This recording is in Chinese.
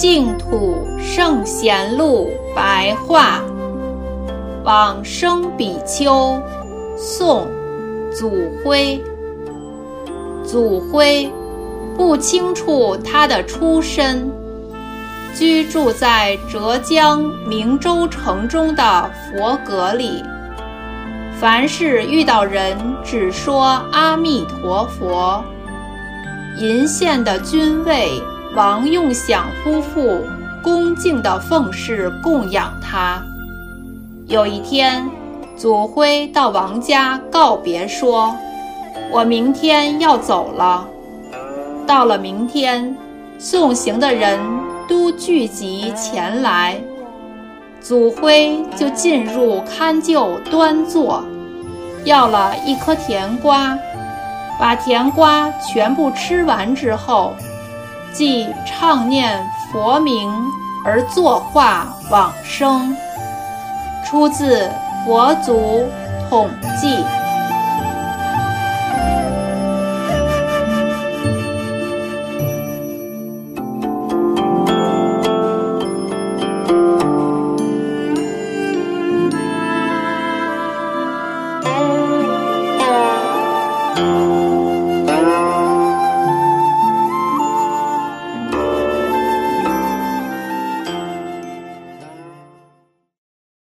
净土圣贤录白话，往生比丘，宋，祖辉。祖辉不清楚他的出身，居住在浙江明州城中的佛阁里。凡是遇到人，只说阿弥陀佛。鄞县的君位王用享夫妇恭敬地奉事供养他。有一天，祖辉到王家告别说：“我明天要走了。”到了明天，送行的人都聚集前来。祖辉就进入看臼端坐，要了一颗甜瓜，把甜瓜全部吃完之后，即唱念佛名而作画往生，出自佛祖统计。